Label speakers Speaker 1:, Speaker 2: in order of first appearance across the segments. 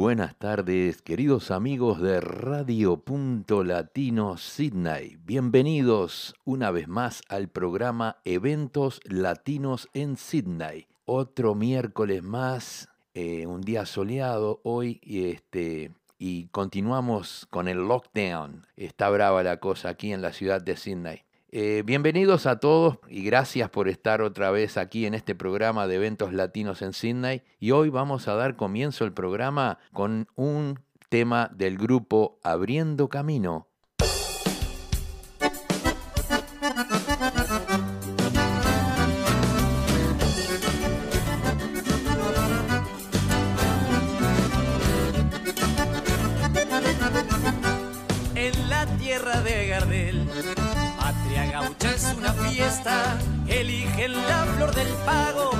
Speaker 1: Buenas tardes, queridos amigos de Radio Punto Latino Sydney. Bienvenidos una vez más al programa Eventos Latinos en Sydney. Otro miércoles más, eh, un día soleado hoy este y continuamos con el lockdown. Está brava la cosa aquí en la ciudad de Sydney. Eh, bienvenidos a todos y gracias por estar otra vez aquí en este programa de eventos latinos en Sydney. Y hoy vamos a dar comienzo al programa con un tema del grupo Abriendo Camino
Speaker 2: eligen la flor del pago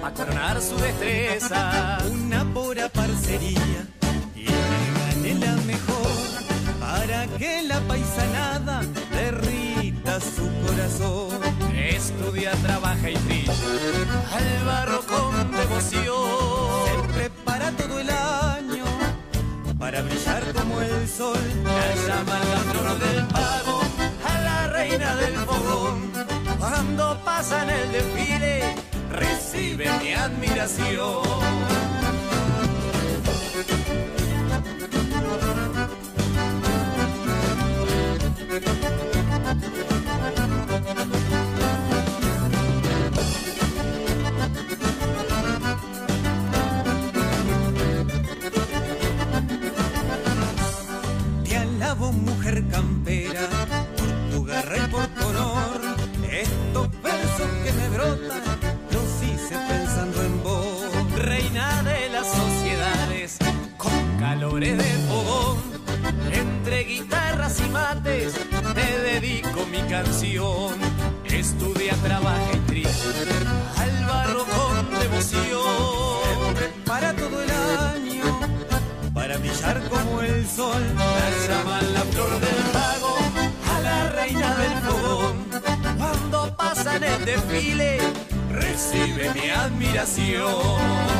Speaker 2: para coronar su destreza.
Speaker 3: Una pura parcería y que la mejor para que la paisanada derrita su corazón.
Speaker 2: Estudia, trabaja y brilla al barro con devoción.
Speaker 3: Se prepara todo el año para brillar como el sol.
Speaker 2: La llama la flor del pago a reina del fogón cuando pasa en el desfile, recibe mi admiración.
Speaker 3: Brotan los hice pensando en vos.
Speaker 2: Reina de las sociedades, con calores de fogón, entre guitarras y mates, te dedico mi canción. Estudia, trabaja y trilla, al barro con devoción.
Speaker 3: Para todo el año, para brillar como el sol,
Speaker 2: la llaman la flor del pago, a la reina del fogón cuando pasa en el desfile, recibe mi admiración.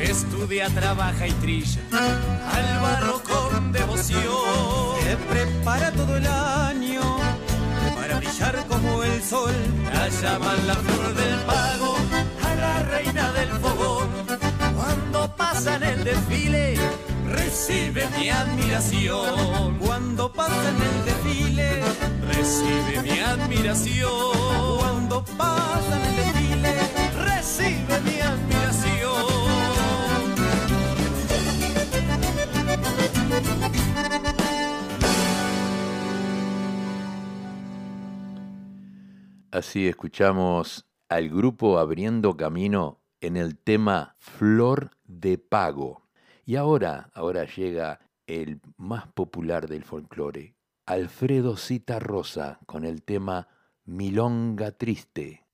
Speaker 2: Estudia, trabaja y trilla al barro
Speaker 3: sol.
Speaker 2: La llaman la flor del pago a la reina del fogón. Cuando pasa en el desfile, recibe mi admiración.
Speaker 3: Cuando pasa en el desfile,
Speaker 2: recibe mi admiración.
Speaker 3: Cuando pasa en el desfile,
Speaker 2: recibe mi admiración.
Speaker 1: Así escuchamos al grupo abriendo camino en el tema Flor de Pago. Y ahora, ahora llega el más popular del folclore, Alfredo Cita Rosa, con el tema Milonga Triste.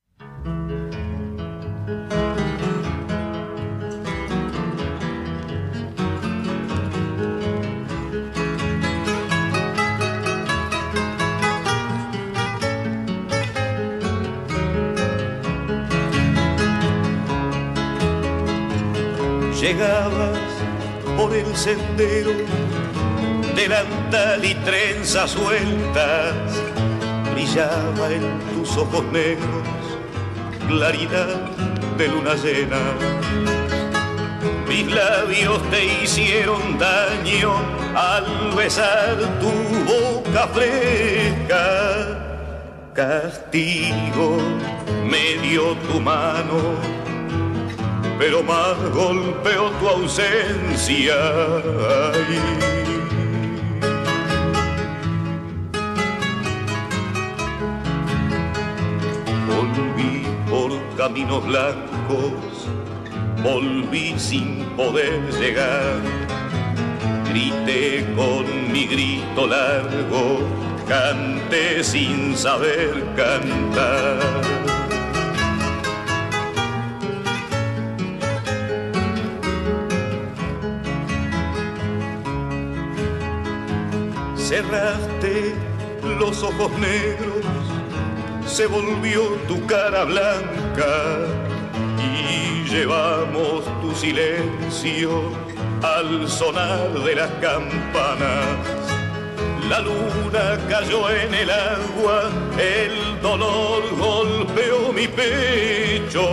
Speaker 4: Llegabas por el sendero, delantal y trenzas sueltas, brillaba en tus ojos negros claridad de luna llena. Mis labios te hicieron daño al besar tu boca fresca. Castigo me dio tu mano pero más golpeó tu ausencia. Volví por caminos blancos, volví sin poder llegar. Grité con mi grito largo, canté sin saber cantar cerraste los ojos negros, se volvió tu cara blanca y llevamos tu silencio al sonar de las campanas. La luna cayó en el agua, el dolor golpeó mi pecho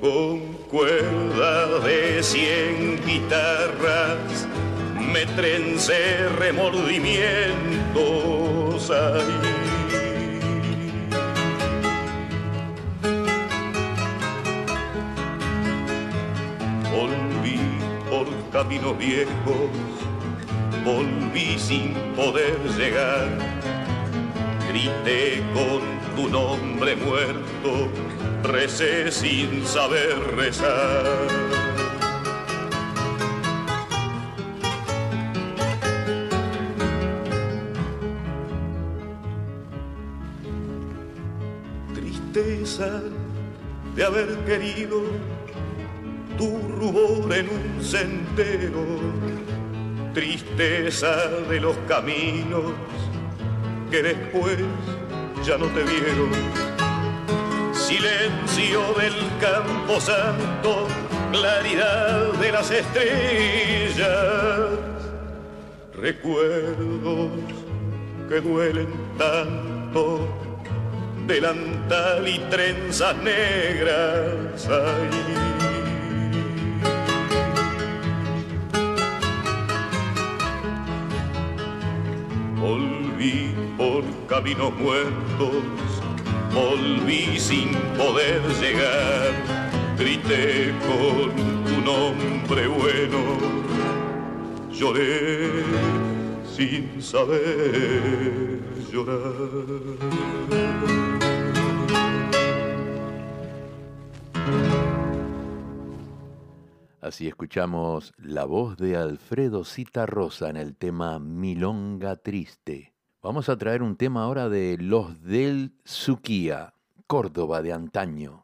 Speaker 4: con cuerdas de cien guitarras me trencé remordimientos ahí. Volví por caminos viejos, volví sin poder llegar. Grité con tu nombre muerto, recé sin saber rezar. De haber querido tu rubor en un sendero, tristeza de los caminos que después ya no te vieron, silencio del campo santo, claridad de las estrellas, recuerdos que duelen tanto delantal y trenzas negras ahí. Volví por caminos muertos, volví sin poder llegar, grité con tu nombre bueno, lloré sin saber llorar.
Speaker 1: Así escuchamos la voz de Alfredo Cita Rosa en el tema Milonga Triste. Vamos a traer un tema ahora de Los del Suquía, Córdoba de antaño.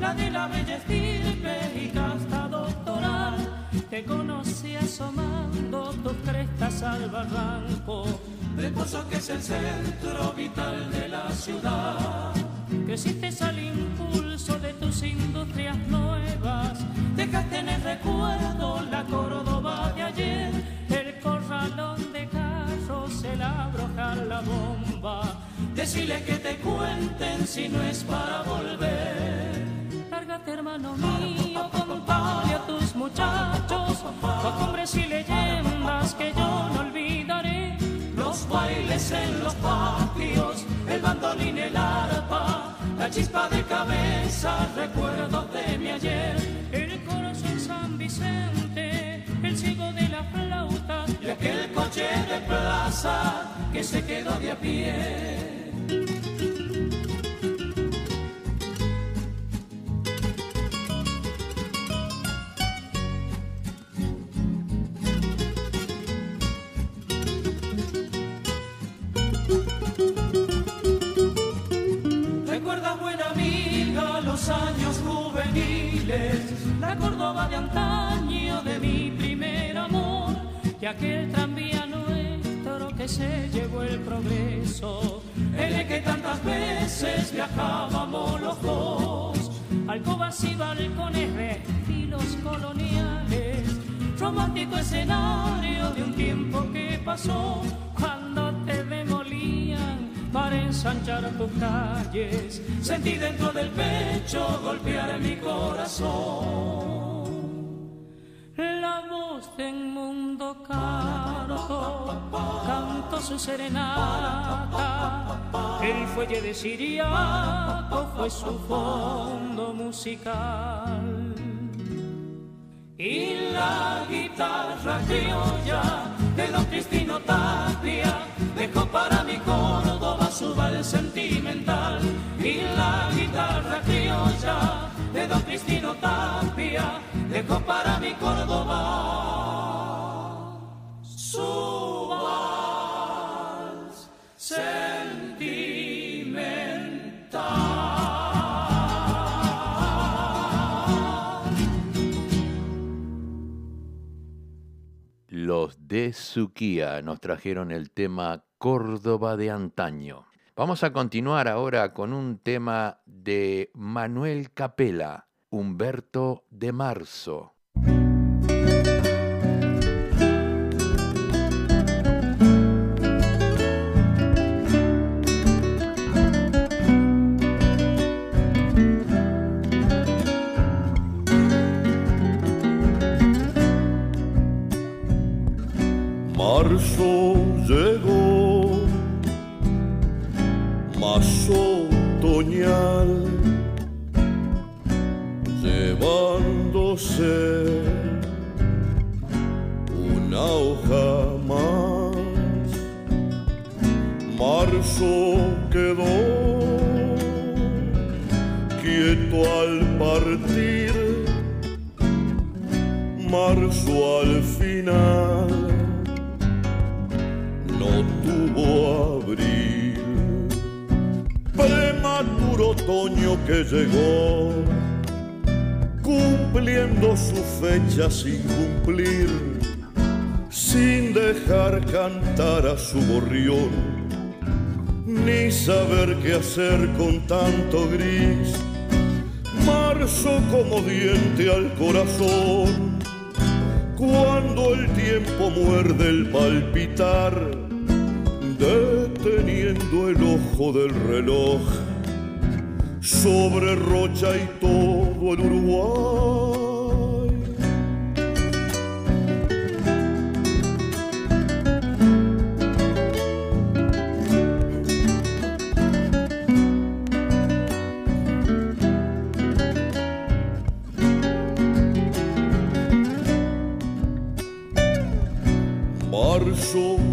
Speaker 5: La de la bella estirpe y casta doctoral. Te conocí asomando tus crestas al barranco, del pozo que es el centro vital de la ciudad. Creciste al impulso de tus industrias nuevas, dejaste en el recuerdo la Córdoba de ayer, el corralón de carros, el abrojar la bomba Decirle que te si no es para volver. Lárgate, hermano mío, contale a tus muchachos costumbres y leyendas que yo no olvidaré. Los bailes en los patios, el bandolín, el arpa, la chispa de cabeza, recuerdos de mi ayer. El corazón San Vicente, el ciego de la flauta y aquel coche de plaza que se quedó de a pie. Años juveniles, la Córdoba de antaño de mi primer amor y aquel tranvía nuestro que se llevó el progreso el que tantas veces viajábamos los dos, alcobas y balcones de coloniales, romántico escenario de un tiempo que pasó cuando te demolían para ensanchar tus calles, sentí dentro del pecho golpear mi corazón la voz de un mundo caro canto su serenata. El fuelle de Siriaco fue su fondo musical. Y la guitarra criolla de don Cristino Sentimental. Y la guitarra criolla Cristino Tapia dejó para mi Córdoba su vals sentimental.
Speaker 6: Los de Suquía nos trajeron el tema Córdoba de antaño. Vamos a continuar ahora con un tema de Manuel Capela, Humberto de Marzo.
Speaker 7: Marzo más otoñal, llevándose una hoja más. Marzo quedó quieto al partir, marzo al final no tuvo abril. Prematuro otoño que llegó, cumpliendo su fecha sin cumplir, sin dejar cantar a su gorrión, ni saber qué hacer con tanto gris. Marzo como diente al corazón, cuando el tiempo muerde el palpitar, deteniendo el ojo del reloj sobre Rocha y todo el Uruguay. Marzo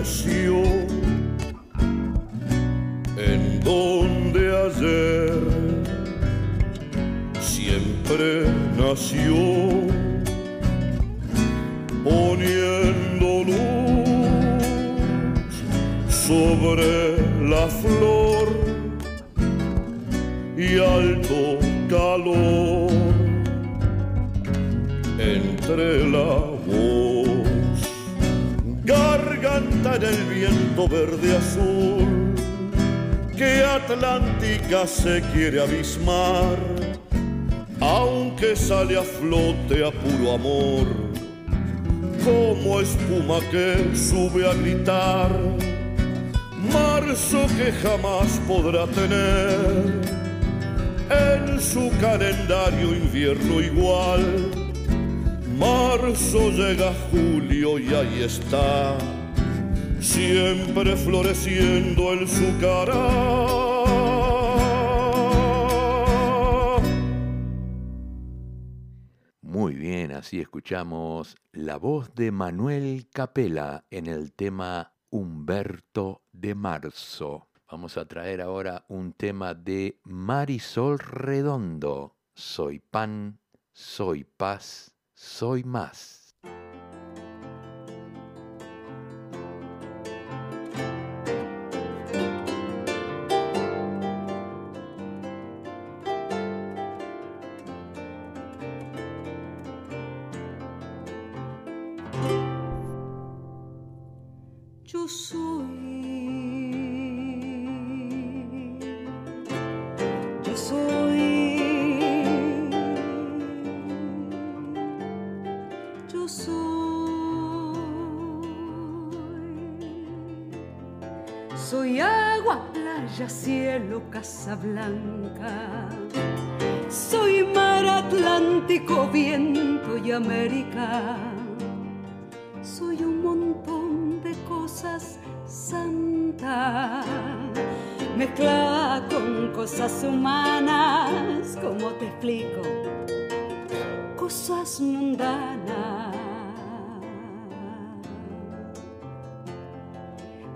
Speaker 7: amaneció en donde ayer siempre nació poniendo luz sobre la flor y alto calor entre la garganta en el viento verde azul, que Atlántica se quiere abismar, aunque sale a flote a puro amor, como espuma que sube a gritar, marzo que jamás podrá tener en su calendario invierno igual. Marzo llega julio y ahí está, siempre floreciendo el sucará.
Speaker 6: Muy bien, así escuchamos la voz de Manuel Capela en el tema Humberto de Marzo. Vamos a traer ahora un tema de Marisol Redondo. Soy pan, soy paz, soy más.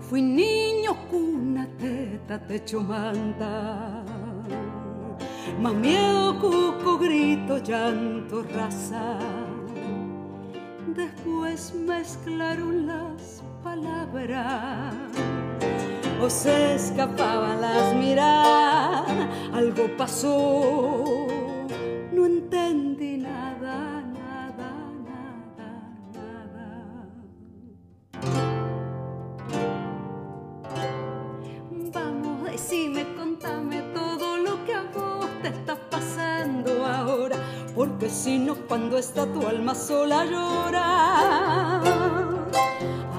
Speaker 8: Fui
Speaker 6: niños cuna, teta, techo, manta. Más miedo, cuco, grito, llanto, raza. Después mezclaron las palabras o se escapaban las miradas. Algo pasó, no entendí nada, porque si no, cuando está tu alma sola llora.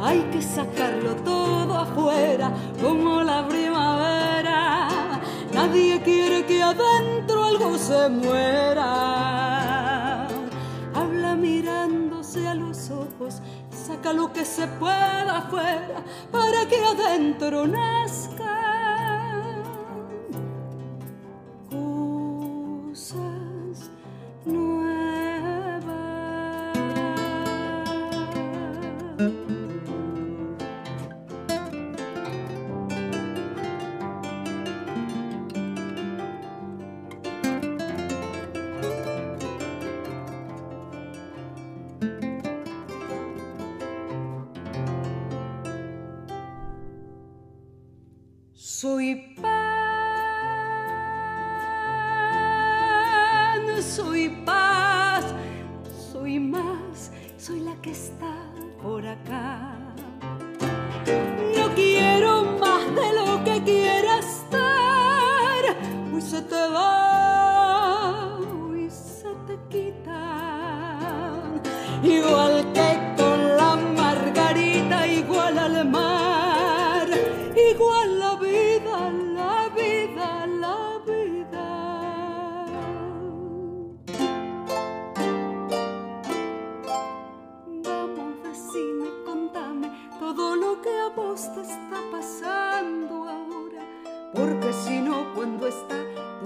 Speaker 6: Hay que sacarlo todo afuera, como la primavera. Nadie quiere que adentro algo se muera. Habla mirándose a los ojos, saca lo que se pueda afuera para que adentro nazca.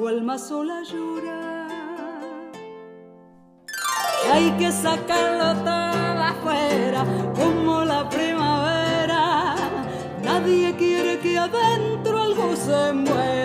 Speaker 6: Tu alma sola llora. Hay que sacarlo todo afuera, como la primavera. Nadie quiere que adentro algo se muera.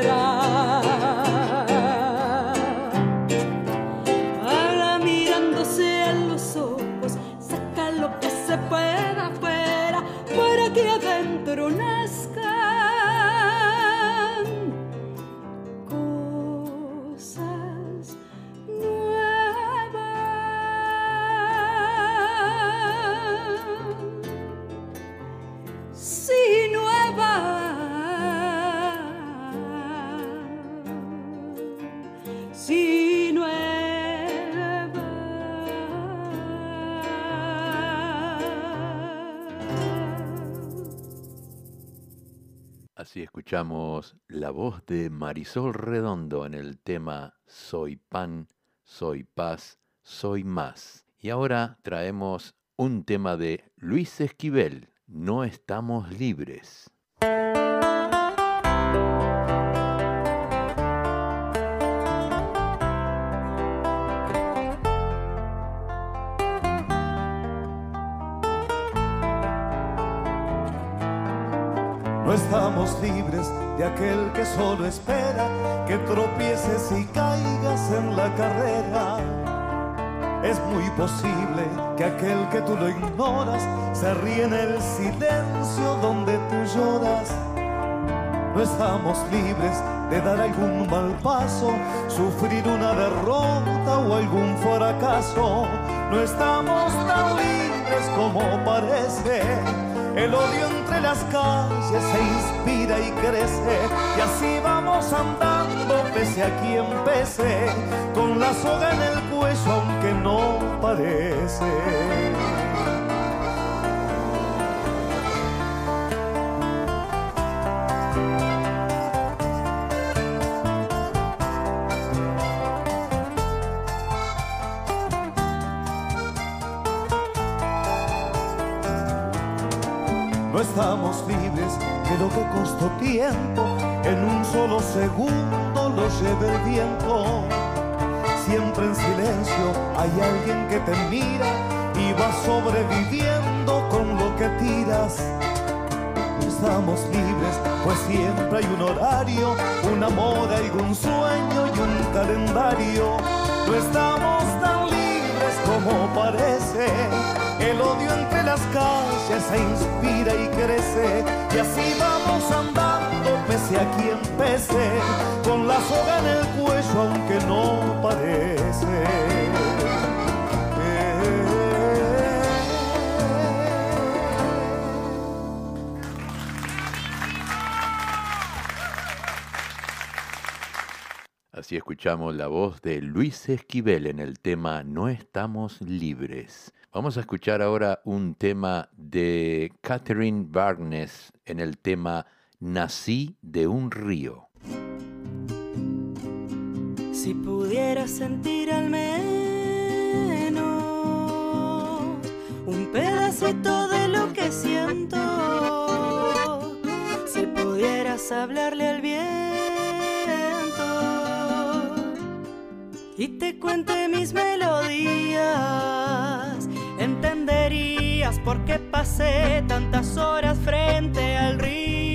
Speaker 1: Escuchamos la voz de Marisol Redondo en el tema Soy pan, soy paz, soy más. Y ahora traemos un tema de Luis Esquivel, No estamos libres.
Speaker 9: Estamos libres de aquel que solo espera que tropieces y caigas en la carrera. Es muy posible que aquel que tú lo ignoras se ríe en el silencio donde tú lloras. No estamos libres de dar algún mal paso, sufrir una derrota o algún fracaso. No estamos tan libres como parece. El odio entre las calles se inspira y crece y así vamos andando pese a quien pese, con la soga en el cuello aunque no parece. Segundo lo lleva el viento. Siempre en silencio hay alguien que te mira y va sobreviviendo con lo que tiras. No estamos libres, pues siempre hay un horario, una moda, algún sueño y un calendario. No estamos tan libres como parece. El odio entre las calles se inspira y crece. Y así vamos andando, pese a quien pese, con la soga en el cuello, aunque no parece.
Speaker 1: Así escuchamos la voz de Luis Esquivel en el tema No estamos libres. Vamos a escuchar ahora un tema de Catherine Barnes en el tema Nací de un río.
Speaker 10: Si pudiera sentir al menos un pedacito de lo que siento, si pudieras hablarle al bien y te cuente mis melodías, entenderías por qué pasé tantas horas frente al río,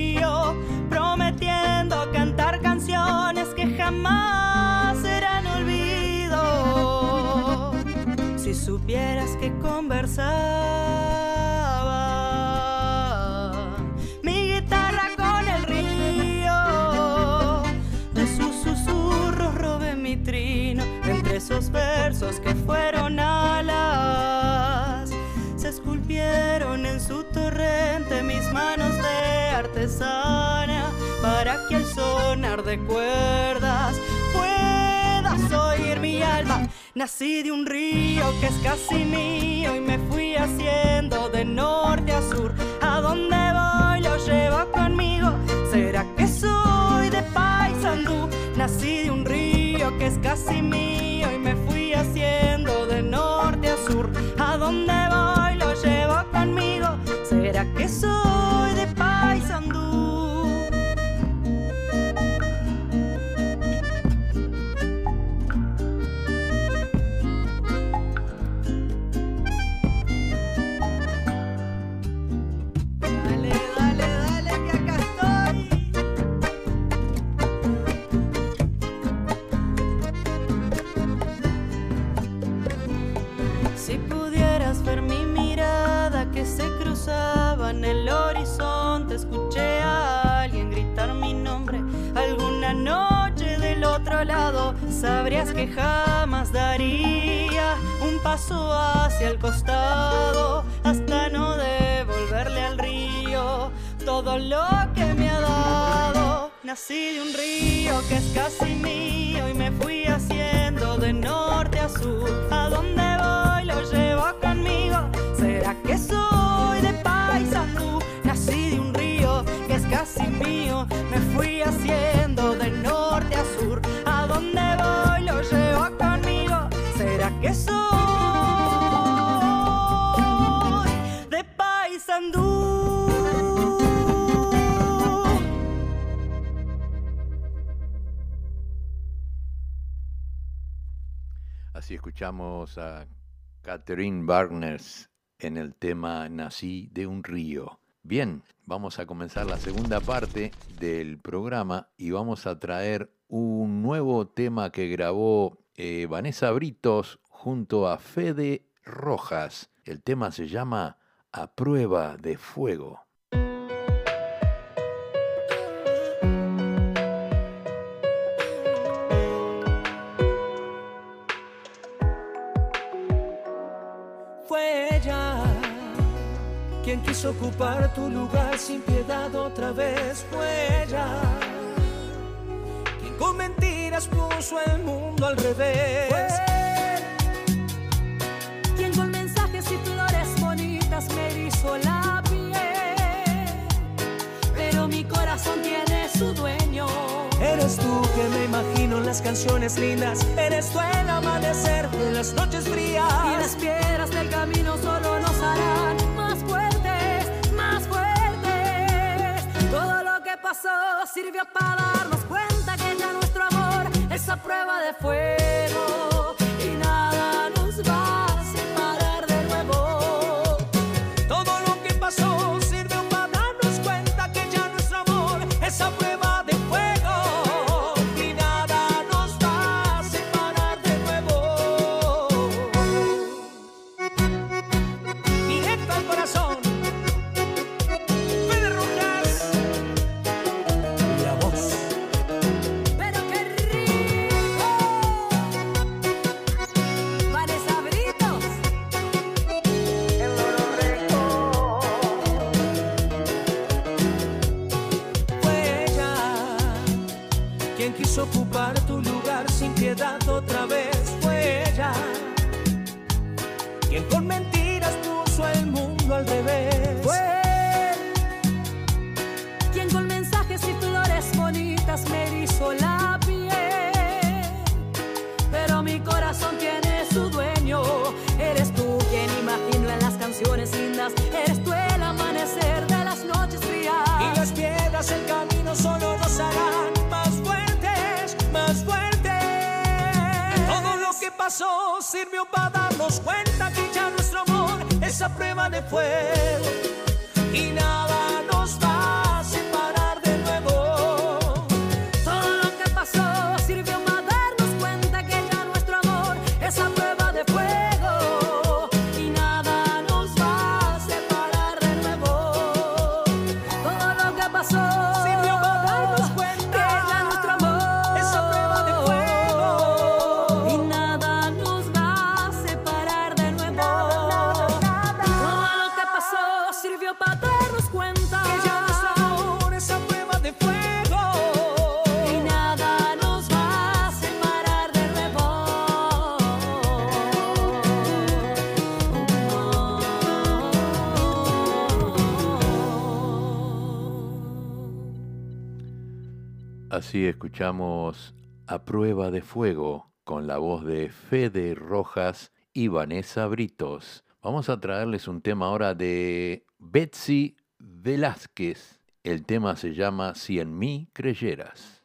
Speaker 10: jamás serán olvido. Si supieras que conversaba mi guitarra con el río, de sus susurros robé mi trino entre esos versos que fueron alas. Se esculpieron en su torrente mis manos de artesana para que al sonar de cuerdas puedas oír mi alma. Nací de un río que es casi mío y me fui haciendo de norte a sur. A donde voy lo llevo conmigo. ¿Será que soy de Paysandú? Nací de un río que es casi mío y me fui haciendo de norte a sur. A donde voy lo llevo conmigo. ¿Será que soy de Paysandú? Noche del otro lado, sabrías que jamás daría un paso hacia el costado hasta no devolverle al río todo lo que me ha dado. Nací de un río que es casi mío y me fui haciendo de norte a sur. A donde voy lo llevo conmigo. ¿Será que soy de Paysandú? Casi mío. Me fui haciendo de norte a sur. A donde voy lo llevo conmigo. ¿Será que soy de Paysandú?
Speaker 1: Así escuchamos a Catherine Barnes en el tema Nací de un río. Bien, vamos a comenzar la segunda parte del programa y vamos a traer un nuevo tema que grabó eh, Vanessa Britos junto a Fede Rojas. El tema se llama A prueba de fuego.
Speaker 11: Quien quiso ocupar tu lugar sin piedad otra vez. Fue ella quien con mentiras puso el mundo al revés.
Speaker 12: Quien con mensajes y flores bonitas me erizó la piel. Pero mi corazón tiene su dueño.
Speaker 11: Eres tú que me imagino en las canciones lindas. Eres tú el amanecer de las noches frías.
Speaker 12: Y las piedras del camino solo nos harán Sirvió para darnos cuenta que ya nuestro amor es a prueba de fuego. Y nada nos va
Speaker 11: sirvió para darnos cuenta que
Speaker 12: ya nuestro amor es a prueba de fuego y nada.
Speaker 13: Así escuchamos A Prueba de Fuego con la voz de Fede Rojas y Vanessa Britos. Vamos a traerles un tema ahora de Betsy Velázquez. El tema se llama Si en mí creyeras.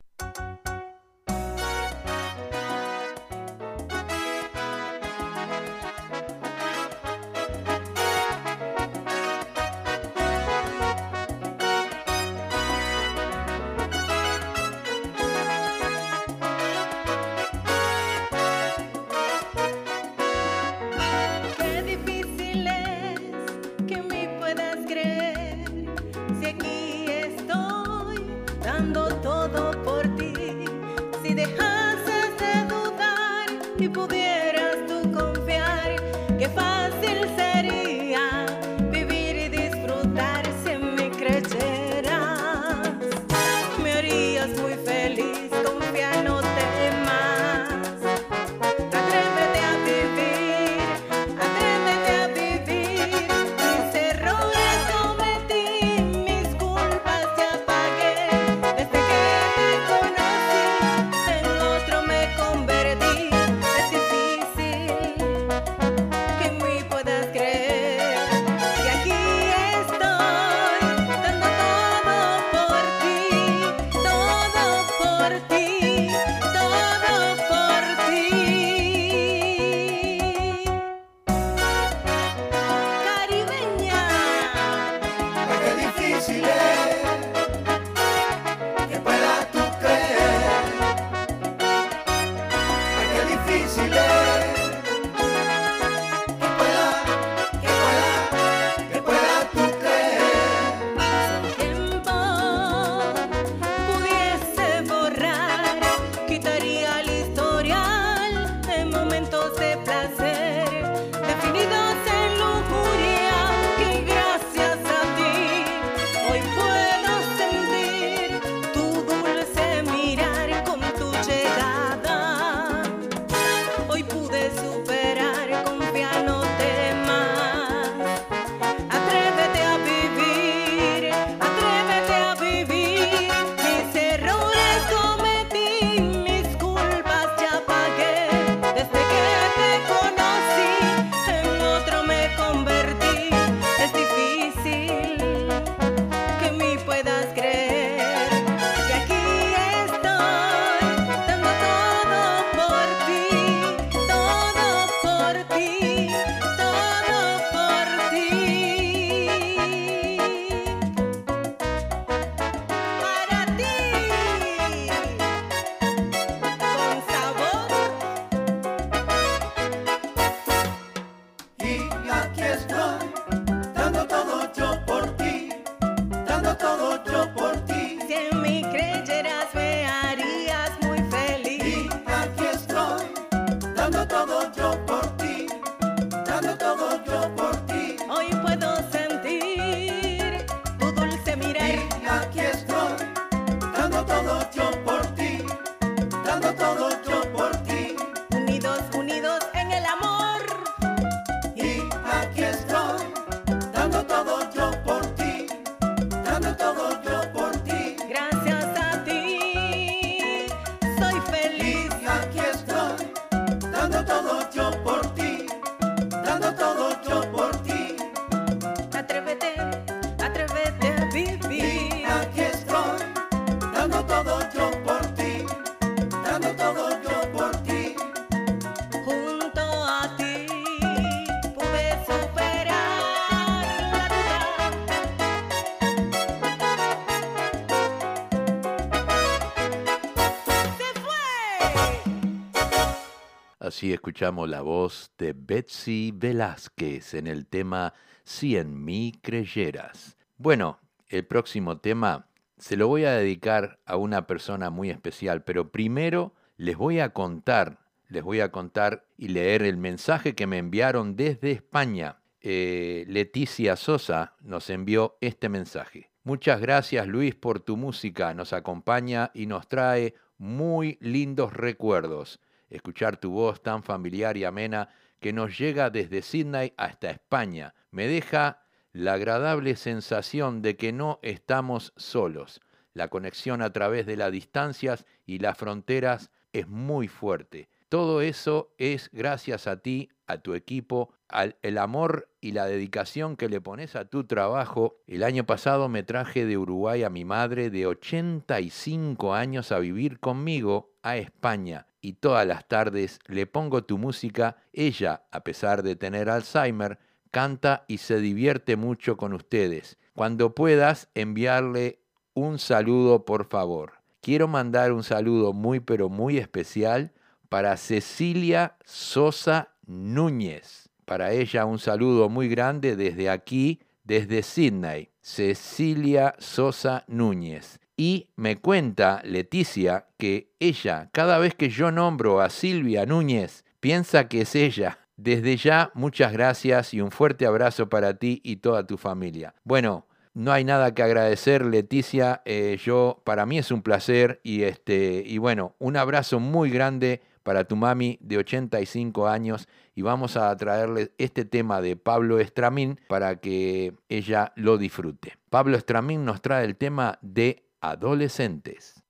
Speaker 1: Escuchamos la voz de Betsy Velázquez en el tema Si en mí creyeras. Bueno, el próximo tema se lo voy a dedicar a una persona muy especial, pero primero les voy a contar, les voy a contar y leer el mensaje que me enviaron desde España. Eh, Leticia Sosa nos envió este mensaje. Muchas gracias Luis por tu música, nos acompaña y nos trae muy lindos recuerdos. Escuchar tu voz tan familiar y amena que nos llega desde Sydney hasta España me deja la agradable sensación de que no estamos solos. La conexión a través de las distancias y las fronteras es muy fuerte. Todo eso es gracias a ti, a tu equipo, al el amor y la dedicación que le pones a tu trabajo. El año pasado me traje de Uruguay a mi madre de 85 años a vivir conmigo a España y todas las tardes le pongo tu música. Ella, a pesar de tener Alzheimer, canta y se divierte mucho con ustedes. Cuando puedas enviarle un saludo, por favor. Quiero mandar un saludo muy pero muy especial para Cecilia Sosa Núñez. Para ella un saludo muy grande desde aquí, desde Sydney. Cecilia Sosa Núñez. Y me cuenta Leticia que ella, cada vez que yo nombro a Silvia Núñez, piensa que es ella. Desde ya, muchas gracias y un fuerte abrazo para ti y toda tu familia. Bueno, no hay nada que agradecer, Leticia. Eh, yo, para mí es un placer y este y bueno, un abrazo muy grande para tu mami de 85 años y vamos a traerle este tema de Pablo Estramín para que ella lo disfrute. Pablo Estramín nos trae el tema de adolescentes.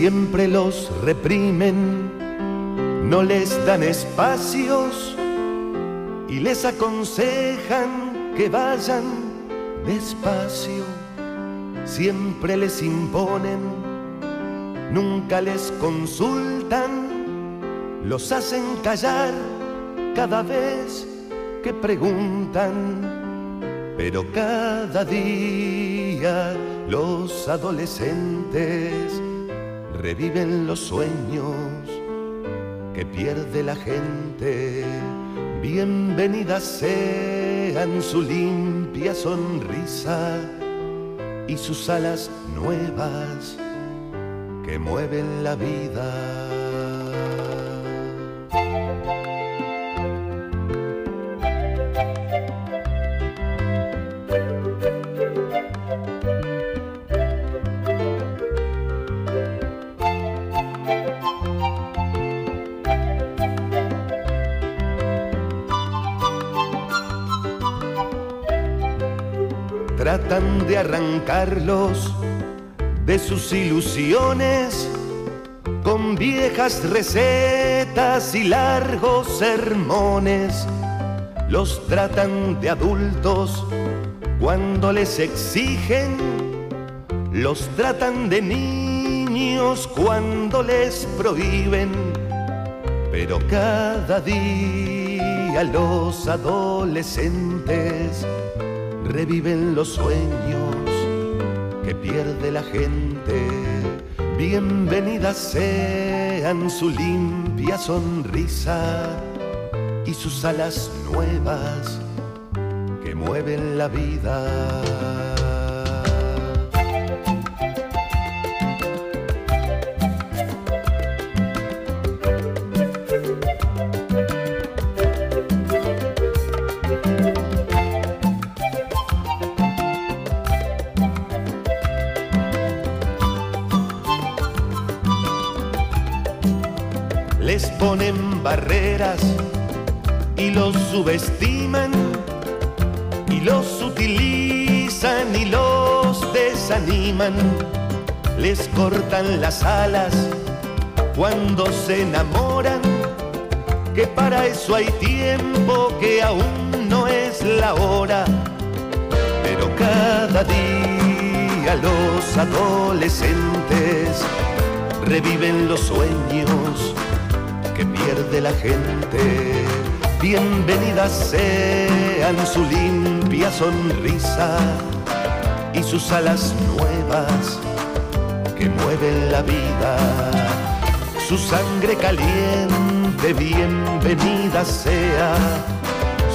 Speaker 14: siempre los reprimen, no les dan espacios y les aconsejan que vayan despacio. Siempre les imponen, nunca les consultan, los hacen callar cada vez que preguntan. Pero cada día los adolescentes reviven los sueños que pierde la gente. Bienvenidas sean su limpia sonrisa y sus alas nuevas que mueven la vida. Arrancarlos de sus ilusiones con viejas recetas y largos sermones. Los tratan de adultos cuando les exigen, los tratan de niños cuando les prohíben, pero cada día los adolescentes reviven los sueños pierde la gente. Bienvenidas sean su limpia sonrisa y sus alas nuevas que mueven la vida. Barreras y los subestiman y los utilizan y los desaniman. Les cortan las alas cuando se enamoran, que para eso hay tiempo que aún no es la hora. Pero cada día los adolescentes reviven los sueños pierde la gente. Bienvenidas sean su limpia sonrisa y sus alas nuevas que mueven la vida. Su sangre caliente, bienvenida sea.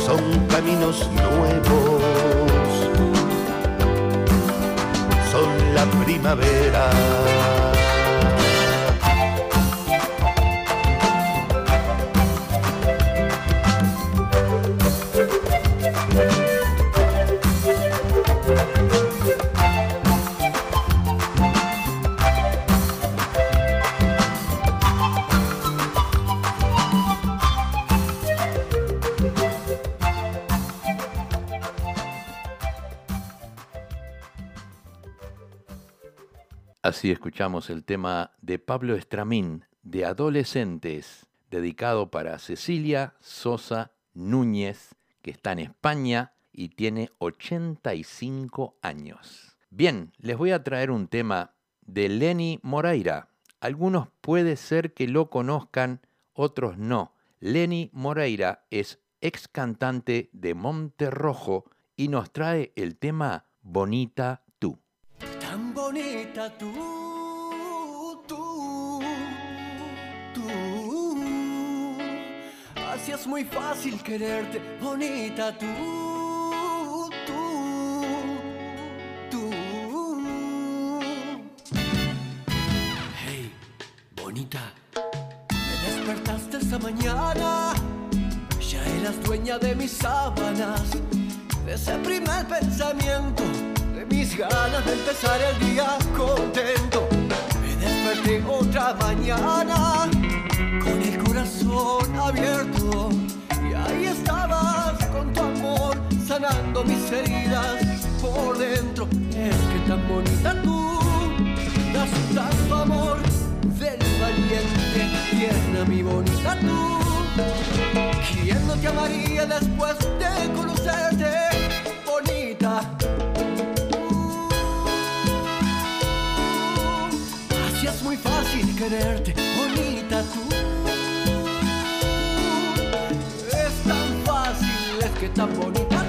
Speaker 14: Son caminos nuevos. Son la primavera.
Speaker 1: Escuchamos el tema de Pablo Estramín, de Adolescentes, dedicado para Cecilia Sosa Núñez, que está en España y tiene 85 años. Bien, les voy a traer un tema de Lenny Moreira. Algunos puede ser que lo conozcan, otros no. Lenny Moreira es ex cantante de Monterrojo y nos trae el tema Bonita.
Speaker 15: Tan bonita tú, tú, tú. Así es muy fácil quererte, bonita tú, tú, tú. Hey, bonita, me despertaste esta mañana, ya eras dueña de mis sábanas, de ese primer pensamiento mis ganas de empezar el día contento. Me desperté otra mañana con el corazón abierto y ahí estabas con tu amor sanando mis heridas por dentro. Es que tan bonita tú das tanto amor del valiente, tierna mi bonita tú. ¿Quién no te amaría después de conocerte, fácil quererte, bonita tú. Es tan fácil, es que tan bonita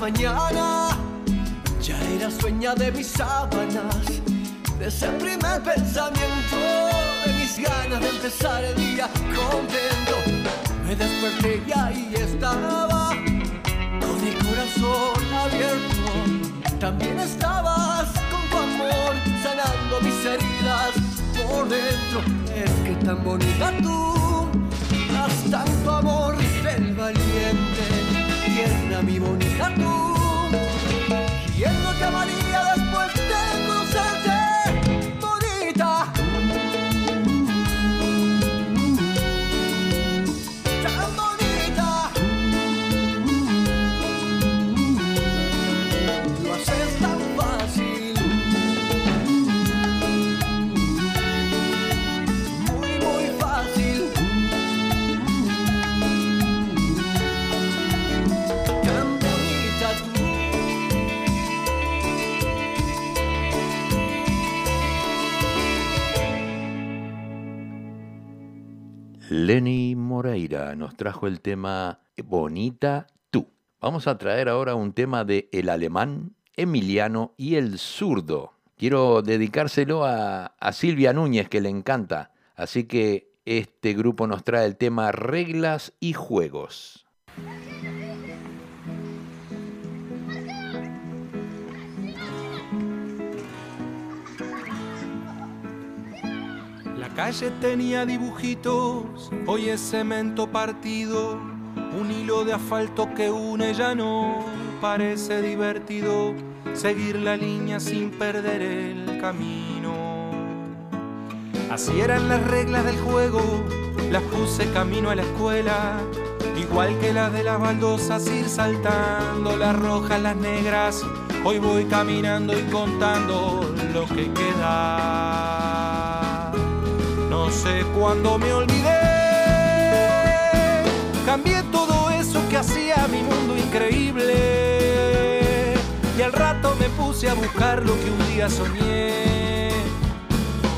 Speaker 15: mañana, ya eras dueña de mis sábanas, de ese primer pensamiento, de mis ganas de empezar el día contento. Me desperté y ahí estaba, con el corazón abierto. También estabas con tu amor, sanando mis heridas por dentro. Es que tan bonita tú, das tanto amor del valiente, tierna mi bonita tú. ¿Quién no te amaría de
Speaker 1: Lenny Moreira nos trajo el tema Bonita tú. Vamos a traer ahora un tema de el alemán, Emiliano y el zurdo. Quiero dedicárselo a, a Silvia Núñez, que le encanta. Así que este grupo nos trae el tema Reglas y Juegos.
Speaker 16: Calle tenía dibujitos, hoy es cemento partido, un hilo de asfalto que une ya no parece divertido, seguir la línea sin perder el camino. Así eran las reglas del juego, las puse camino a la escuela, igual que las de las baldosas, ir saltando las rojas, las negras. Hoy voy caminando y contando lo que queda. No sé cuándo me olvidé Cambié todo eso que hacía mi mundo increíble. Y al rato me puse a buscar lo que un día soñé.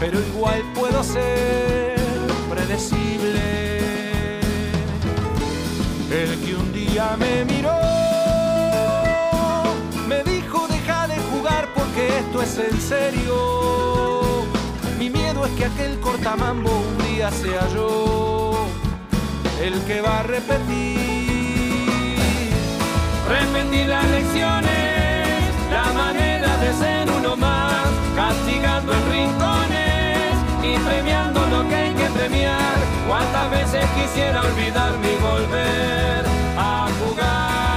Speaker 16: Pero igual puedo ser predecible. El que un día me miró, me dijo deja de jugar porque esto es en serio. Es que aquel cortamambo un día sea yo el que va a repetir.
Speaker 2: Repetir las lecciones, la manera de ser uno más, castigando en rincones y premiando lo que hay que premiar. Cuántas veces quisiera olvidarme y volver a jugar.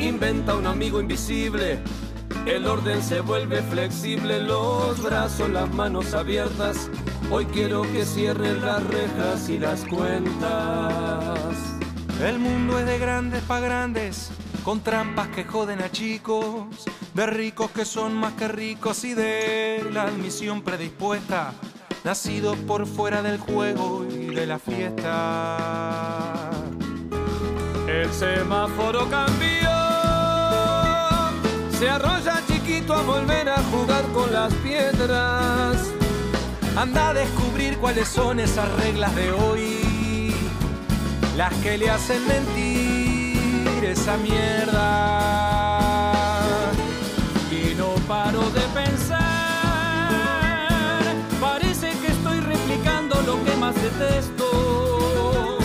Speaker 2: Inventa un amigo invisible. El orden se vuelve flexible, los brazos, las manos abiertas. Hoy quiero que cierren las rejas y las cuentas.
Speaker 16: El mundo es de grandes pa' grandes, con trampas que joden a chicos, de ricos que son más que ricos y de la admisión predispuesta, nacidos por fuera del juego y de la fiesta.
Speaker 2: El semáforo las piedras.
Speaker 16: Anda a descubrir cuáles son esas reglas de hoy, las que le hacen mentir esa mierda.
Speaker 2: Y no paro de pensar, parece que estoy replicando lo que más detesto.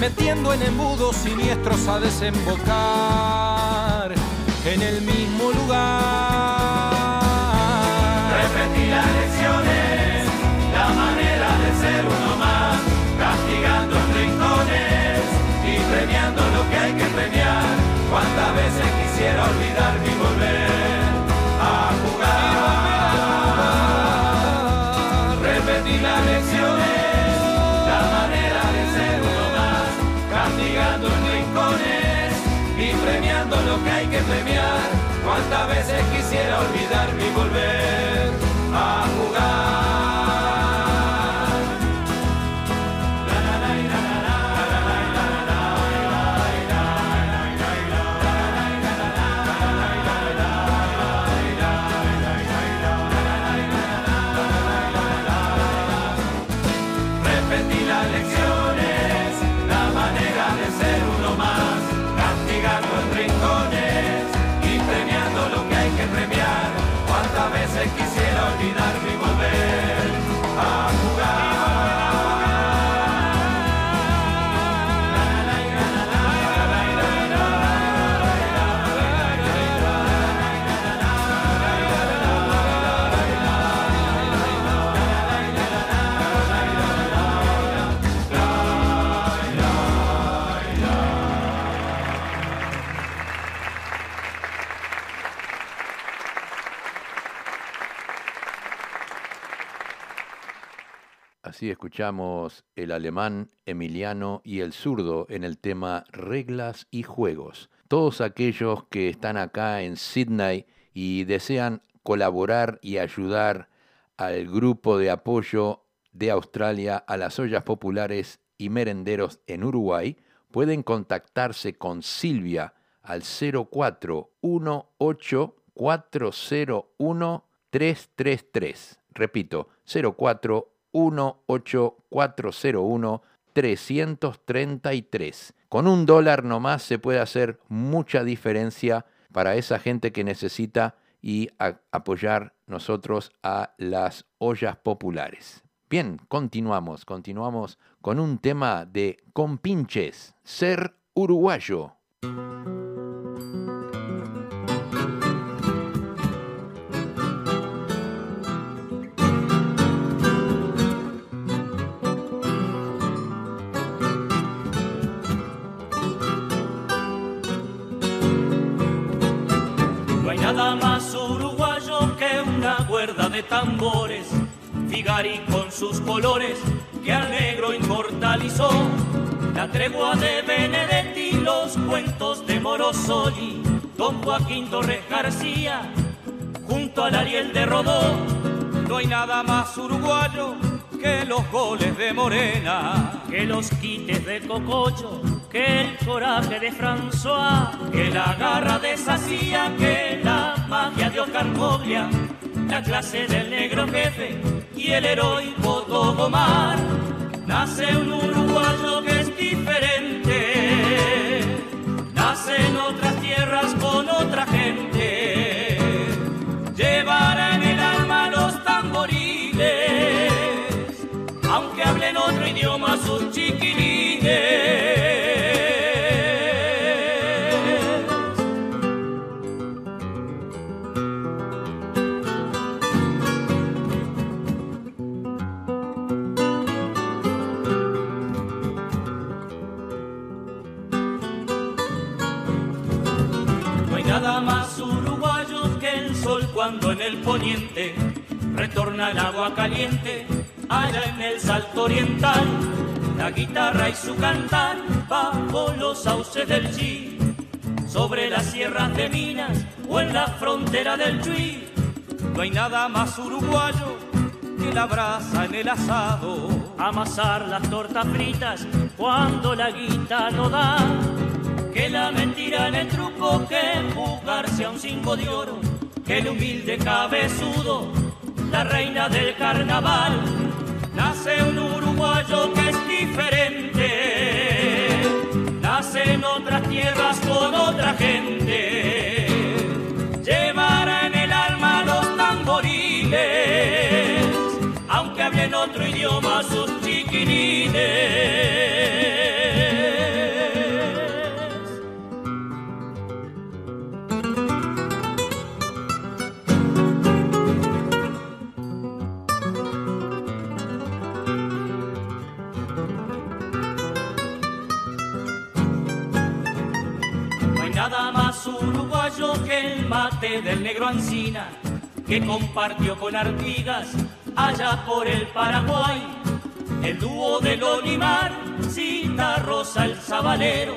Speaker 16: metiendo en embudos siniestros a desembocar en el mismo lugar.
Speaker 2: Repetí las lecciones, la manera de ser uno más, castigando en rincones y premiando lo que hay que premiar. Cuántas veces quisiera olvidarme y volver a jugar. Repetí las lecciones, la manera de ser uno más, castigando en rincones y premiando lo que hay que premiar. Cuántas veces quisiera olvidarme y volver
Speaker 1: Escuchamos el alemán Emiliano y el zurdo en el tema Reglas y Juegos. Todos aquellos que están acá en Sydney y desean colaborar y ayudar al grupo de apoyo de Australia a las ollas populares y merenderos en Uruguay, pueden contactarse con Silvia al 0418401333. Repito, 0418401333. Con un dólar nomás se puede hacer mucha diferencia para esa gente que necesita y apoyar nosotros a las ollas populares. Bien, continuamos, continuamos con un tema de compinches, ser uruguayo.
Speaker 17: Tambores, Figari con sus colores que al negro inmortalizó. La tregua de Benedetti, los cuentos de Morosoli, Don Joaquín Torres García, junto al Ariel de Rodó. No hay nada más uruguayo que los goles de Morena,
Speaker 5: que los quites de Cococho, que el coraje de François,
Speaker 17: que la garra de Sacía, que la magia de Oscar Moglia, la clase del negro jefe y el heroico Togomar. Nace un uruguayo que es diferente, nace en otras tierras con otra gente, llevará en el alma los tamboriles aunque hablen otro idioma sus chiquilines. Retorna el agua caliente allá en el salto oriental, la guitarra y su cantar bajo los sauces del Chi, sobre las sierras de Minas o en la frontera del Chuy. No hay nada más uruguayo que la brasa en el asado,
Speaker 5: amasar las tortas fritas cuando la guita no da,
Speaker 17: que la mentira en el truco, que jugarse a un cinco de oro, que el humilde cabezudo, la reina del carnaval, nace un uruguayo que es diferente, nace en otras tierras con otra gente, llevará en el alma los tamboriles, aunque hable en otro idioma sus chiquilines. Que compartió con Artigas allá por el Paraguay. El dúo del Olimar, Cita Rosa el Sabalero,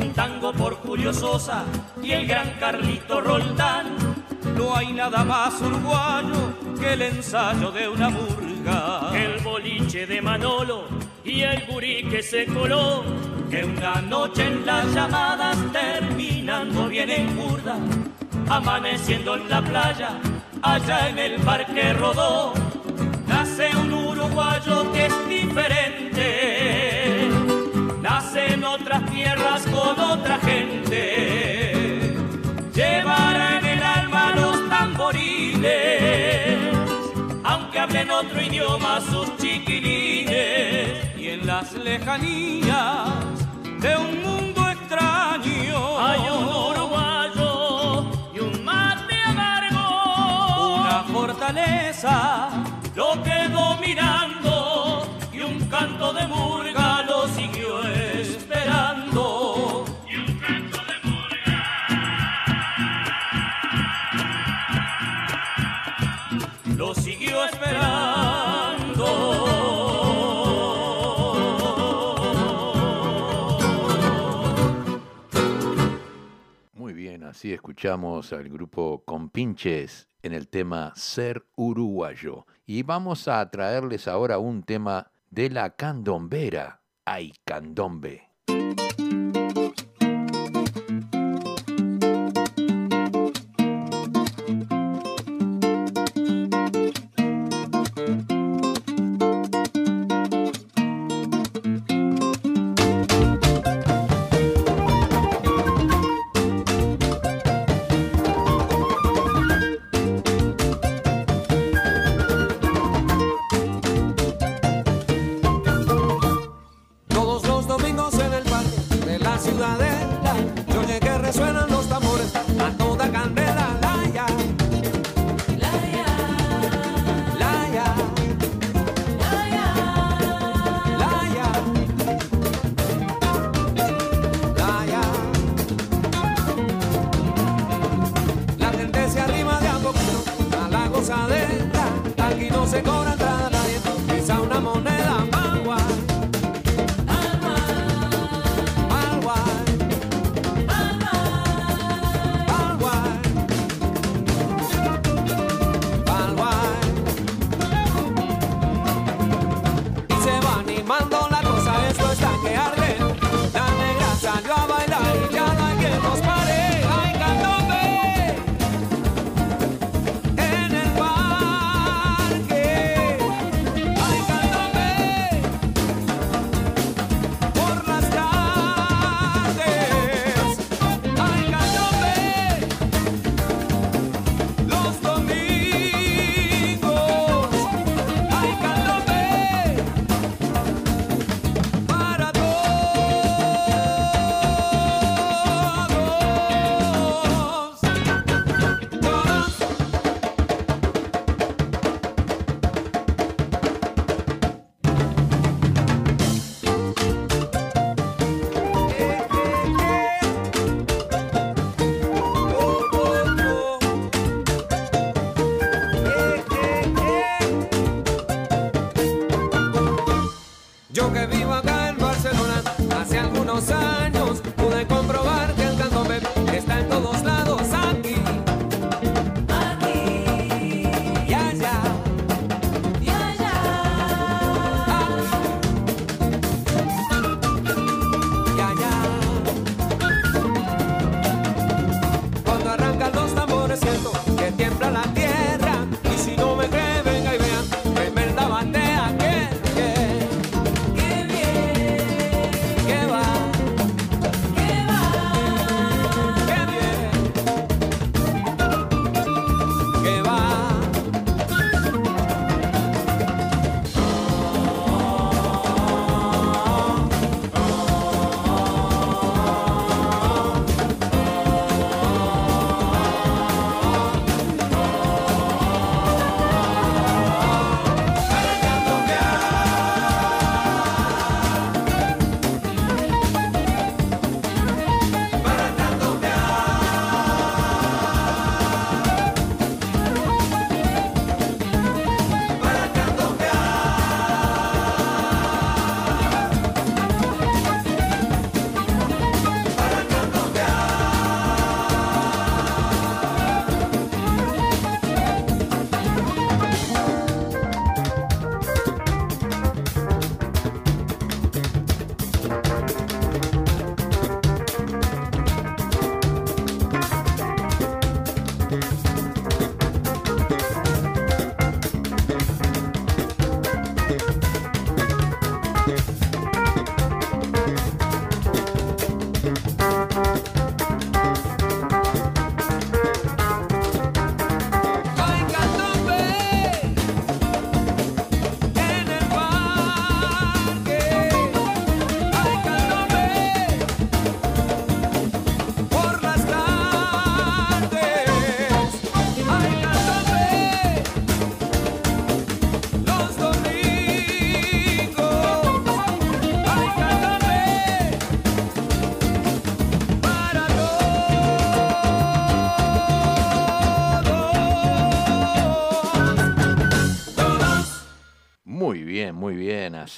Speaker 17: un tango por Julio Sosa y el gran Carlito Roldán. No hay nada más uruguayo que el ensayo de una murga.
Speaker 5: el boliche de Manolo y el gurí que se coló,
Speaker 17: que una noche en las llamadas terminando bien en curda, amaneciendo en la playa, allá en el parque rodó, nace un uruguayo que es diferente, nace en otras tierras con otra gente, llevará en el alma los tamboriles, aunque hablen otro idioma sus chiquilines, y en las lejanías de un mundo extraño
Speaker 5: hay un uruguayo
Speaker 17: una fortaleza lo quedó mirando y un canto de murga
Speaker 1: así escuchamos al grupo Compinches en el tema Ser Uruguayo. Y vamos a traerles ahora un tema de la candombera. ¡Ay, candombe!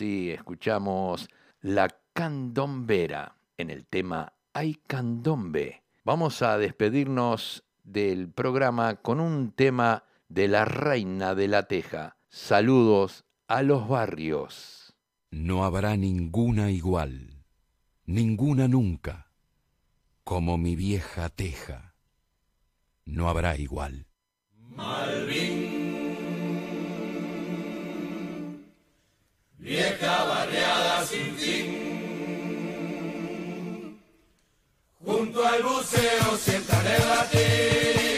Speaker 1: Escuchamos La Candombera en el tema Ay Candombe. Vamos a despedirnos del programa con un tema de la Reina de la Teja. Saludos a los barrios.
Speaker 18: No habrá ninguna igual, ninguna nunca, como mi vieja Teja. No habrá igual. Malvin.
Speaker 17: vieja barriada sin fin. Junto al buceo sientan el latín.